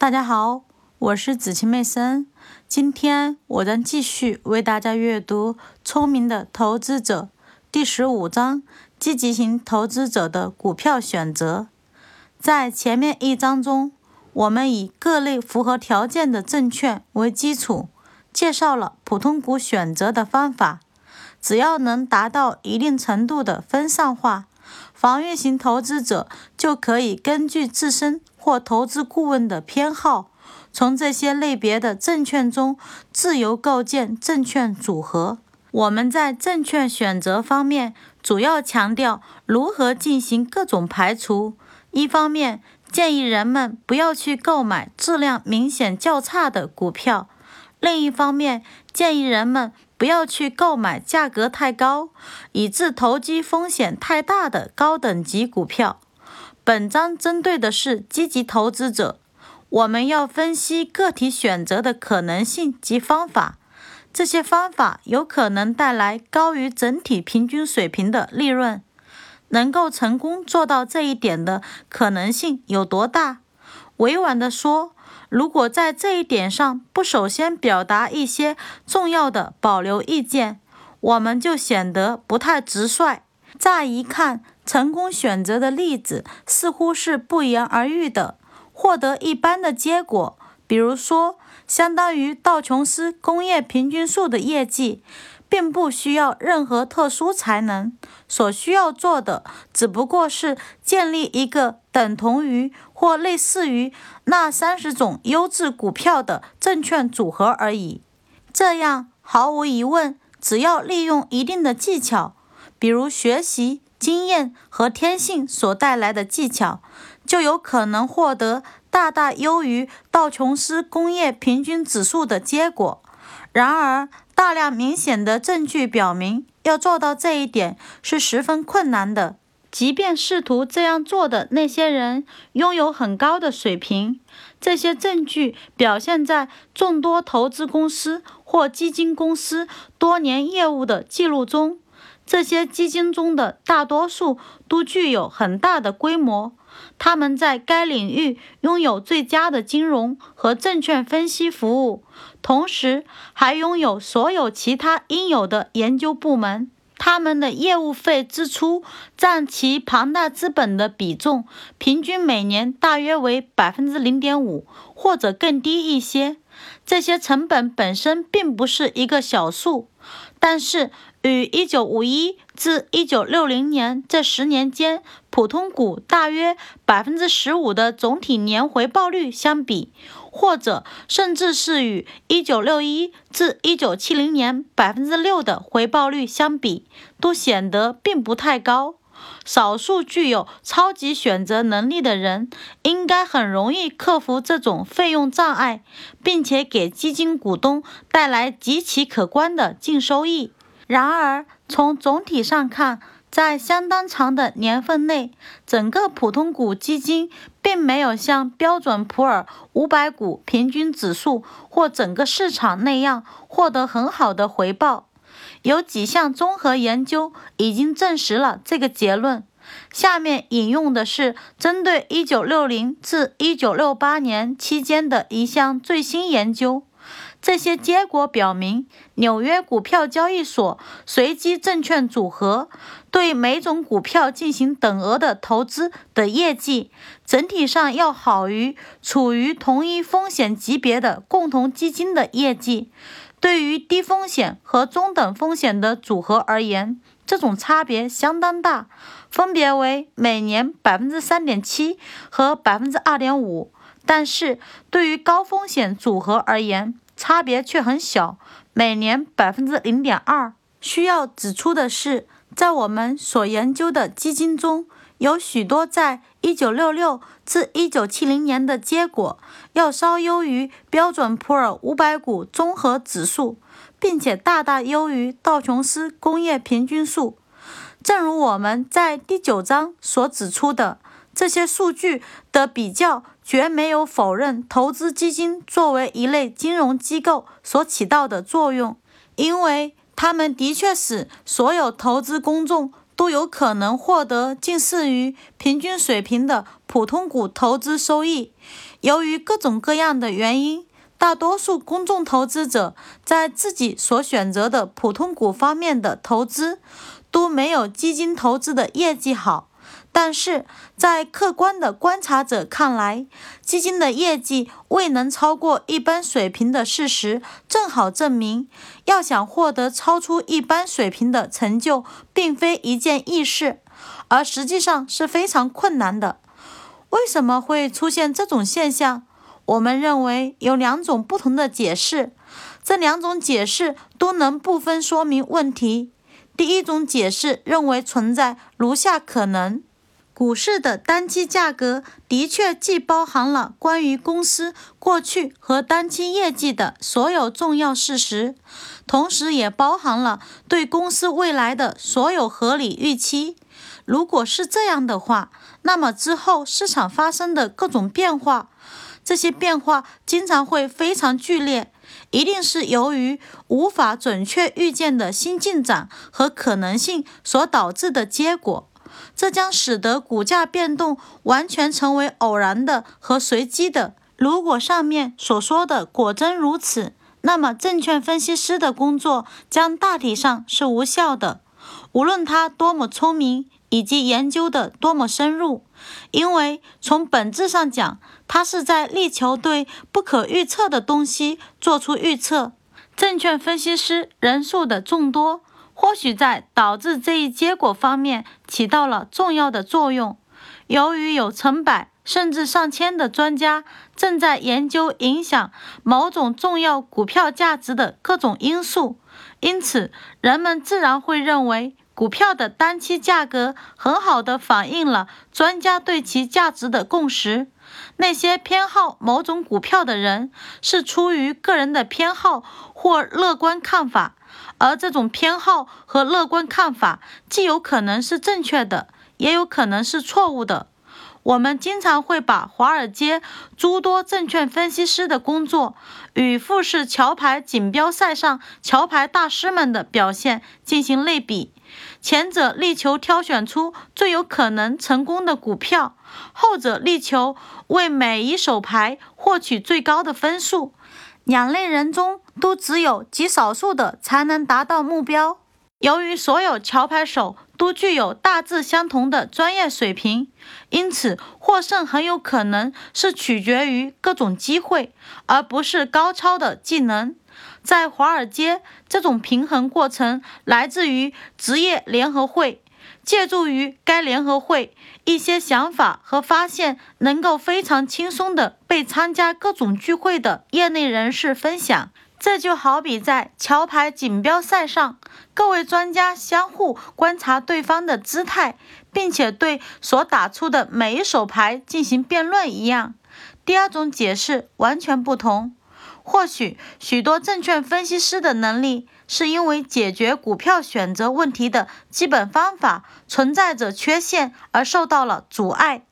大家好，我是子晴妹森。今天我将继续为大家阅读《聪明的投资者》第十五章：积极型投资者的股票选择。在前面一章中，我们以各类符合条件的证券为基础，介绍了普通股选择的方法。只要能达到一定程度的分散化，防御型投资者就可以根据自身或投资顾问的偏好，从这些类别的证券中自由构建证券组合。我们在证券选择方面主要强调如何进行各种排除。一方面，建议人们不要去购买质量明显较差的股票；另一方面，建议人们。不要去购买价格太高，以致投机风险太大的高等级股票。本章针对的是积极投资者，我们要分析个体选择的可能性及方法。这些方法有可能带来高于整体平均水平的利润。能够成功做到这一点的可能性有多大？委婉地说。如果在这一点上不首先表达一些重要的保留意见，我们就显得不太直率。乍一看，成功选择的例子似乎是不言而喻的，获得一般的结果，比如说，相当于道琼斯工业平均数的业绩。并不需要任何特殊才能，所需要做的只不过是建立一个等同于或类似于那三十种优质股票的证券组合而已。这样，毫无疑问，只要利用一定的技巧，比如学习、经验和天性所带来的技巧，就有可能获得大大优于道琼斯工业平均指数的结果。然而，大量明显的证据表明，要做到这一点是十分困难的。即便试图这样做的那些人拥有很高的水平，这些证据表现在众多投资公司或基金公司多年业务的记录中。这些基金中的大多数都具有很大的规模。他们在该领域拥有最佳的金融和证券分析服务，同时还拥有所有其他应有的研究部门。他们的业务费支出占其庞大资本的比重，平均每年大约为百分之零点五，或者更低一些。这些成本本身并不是一个小数，但是。与1951至1960年这十年间普通股大约百分之十五的总体年回报率相比，或者甚至是与1961至1970年百分之六的回报率相比，都显得并不太高。少数具有超级选择能力的人，应该很容易克服这种费用障碍，并且给基金股东带来极其可观的净收益。然而，从总体上看，在相当长的年份内，整个普通股基金并没有像标准普尔五百股平均指数或整个市场那样获得很好的回报。有几项综合研究已经证实了这个结论。下面引用的是针对1960至1968年期间的一项最新研究。这些结果表明，纽约股票交易所随机证券组合对每种股票进行等额的投资的业绩，整体上要好于处于同一风险级别的共同基金的业绩。对于低风险和中等风险的组合而言，这种差别相当大，分别为每年百分之三点七和百分之二点五。但是对于高风险组合而言，差别却很小，每年百分之零点二。需要指出的是，在我们所研究的基金中，有许多在一九六六至一九七零年的结果要稍优于标准普尔五百股综合指数，并且大大优于道琼斯工业平均数。正如我们在第九章所指出的。这些数据的比较绝没有否认投资基金作为一类金融机构所起到的作用，因为它们的确使所有投资公众都有可能获得近似于平均水平的普通股投资收益。由于各种各样的原因，大多数公众投资者在自己所选择的普通股方面的投资都没有基金投资的业绩好。但是在客观的观察者看来，基金的业绩未能超过一般水平的事实，正好证明，要想获得超出一般水平的成就，并非一件易事，而实际上是非常困难的。为什么会出现这种现象？我们认为有两种不同的解释，这两种解释都能部分说明问题。第一种解释认为存在如下可能。股市的单期价格的确既包含了关于公司过去和单期业绩的所有重要事实，同时也包含了对公司未来的所有合理预期。如果是这样的话，那么之后市场发生的各种变化，这些变化经常会非常剧烈，一定是由于无法准确预见的新进展和可能性所导致的结果。这将使得股价变动完全成为偶然的和随机的。如果上面所说的果真如此，那么证券分析师的工作将大体上是无效的，无论他多么聪明以及研究的多么深入，因为从本质上讲，他是在力求对不可预测的东西做出预测。证券分析师人数的众多。或许在导致这一结果方面起到了重要的作用。由于有成百甚至上千的专家正在研究影响某种重要股票价值的各种因素，因此人们自然会认为股票的单期价格很好的反映了专家对其价值的共识。那些偏好某种股票的人是出于个人的偏好或乐观看法。而这种偏好和乐观看法，既有可能是正确的，也有可能是错误的。我们经常会把华尔街诸多证券分析师的工作与富士桥牌锦标赛上桥牌大师们的表现进行类比。前者力求挑选出最有可能成功的股票，后者力求为每一手牌获取最高的分数。两类人中都只有极少数的才能达到目标。由于所有桥牌手都具有大致相同的专业水平，因此获胜很有可能是取决于各种机会，而不是高超的技能。在华尔街，这种平衡过程来自于职业联合会。借助于该联合会，一些想法和发现能够非常轻松地被参加各种聚会的业内人士分享。这就好比在桥牌锦标赛上，各位专家相互观察对方的姿态，并且对所打出的每一手牌进行辩论一样。第二种解释完全不同。或许许多证券分析师的能力是因为解决股票选择问题的基本方法存在着缺陷而受到了阻碍。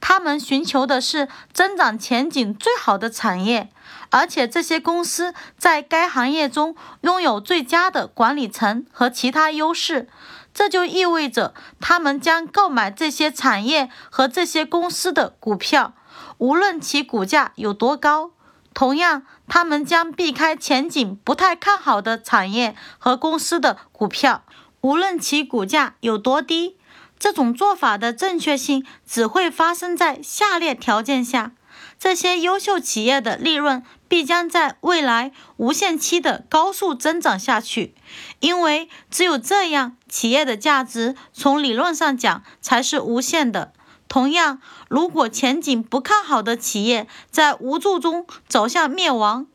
他们寻求的是增长前景最好的产业，而且这些公司在该行业中拥有最佳的管理层和其他优势。这就意味着他们将购买这些产业和这些公司的股票，无论其股价有多高。同样，他们将避开前景不太看好的产业和公司的股票，无论其股价有多低。这种做法的正确性只会发生在下列条件下：这些优秀企业的利润必将在未来无限期的高速增长下去，因为只有这样，企业的价值从理论上讲才是无限的。同样，如果前景不看好的企业在无助中走向灭亡，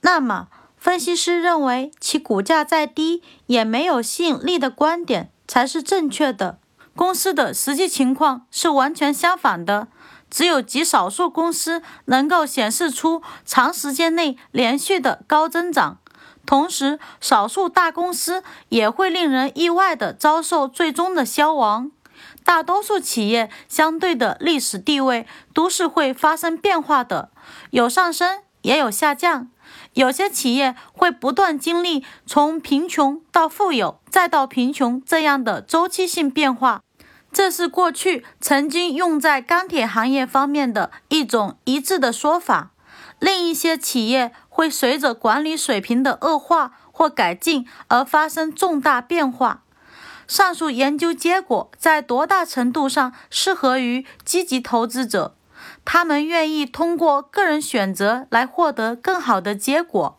那么分析师认为其股价再低也没有吸引力的观点才是正确的。公司的实际情况是完全相反的，只有极少数公司能够显示出长时间内连续的高增长，同时少数大公司也会令人意外地遭受最终的消亡。大多数企业相对的历史地位都是会发生变化的，有上升也有下降。有些企业会不断经历从贫穷到富有，再到贫穷这样的周期性变化。这是过去曾经用在钢铁行业方面的一种一致的说法。另一些企业会随着管理水平的恶化或改进而发生重大变化。上述研究结果在多大程度上适合于积极投资者？他们愿意通过个人选择来获得更好的结果。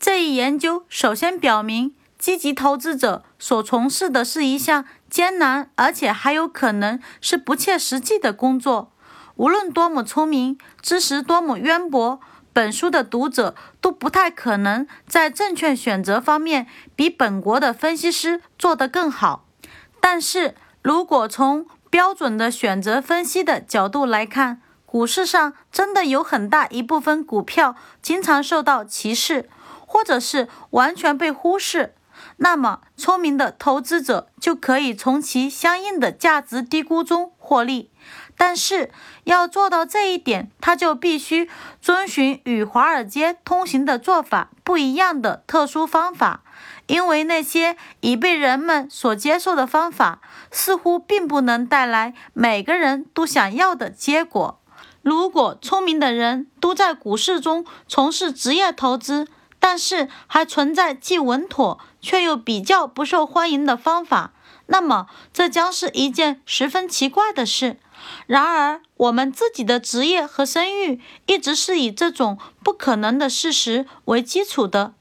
这一研究首先表明，积极投资者所从事的是一项。艰难，而且还有可能是不切实际的工作。无论多么聪明，知识多么渊博，本书的读者都不太可能在证券选择方面比本国的分析师做得更好。但是如果从标准的选择分析的角度来看，股市上真的有很大一部分股票经常受到歧视，或者是完全被忽视。那么，聪明的投资者就可以从其相应的价值低估中获利。但是，要做到这一点，他就必须遵循与华尔街通行的做法不一样的特殊方法，因为那些已被人们所接受的方法似乎并不能带来每个人都想要的结果。如果聪明的人都在股市中从事职业投资，但是还存在既稳妥却又比较不受欢迎的方法，那么这将是一件十分奇怪的事。然而，我们自己的职业和声誉一直是以这种不可能的事实为基础的。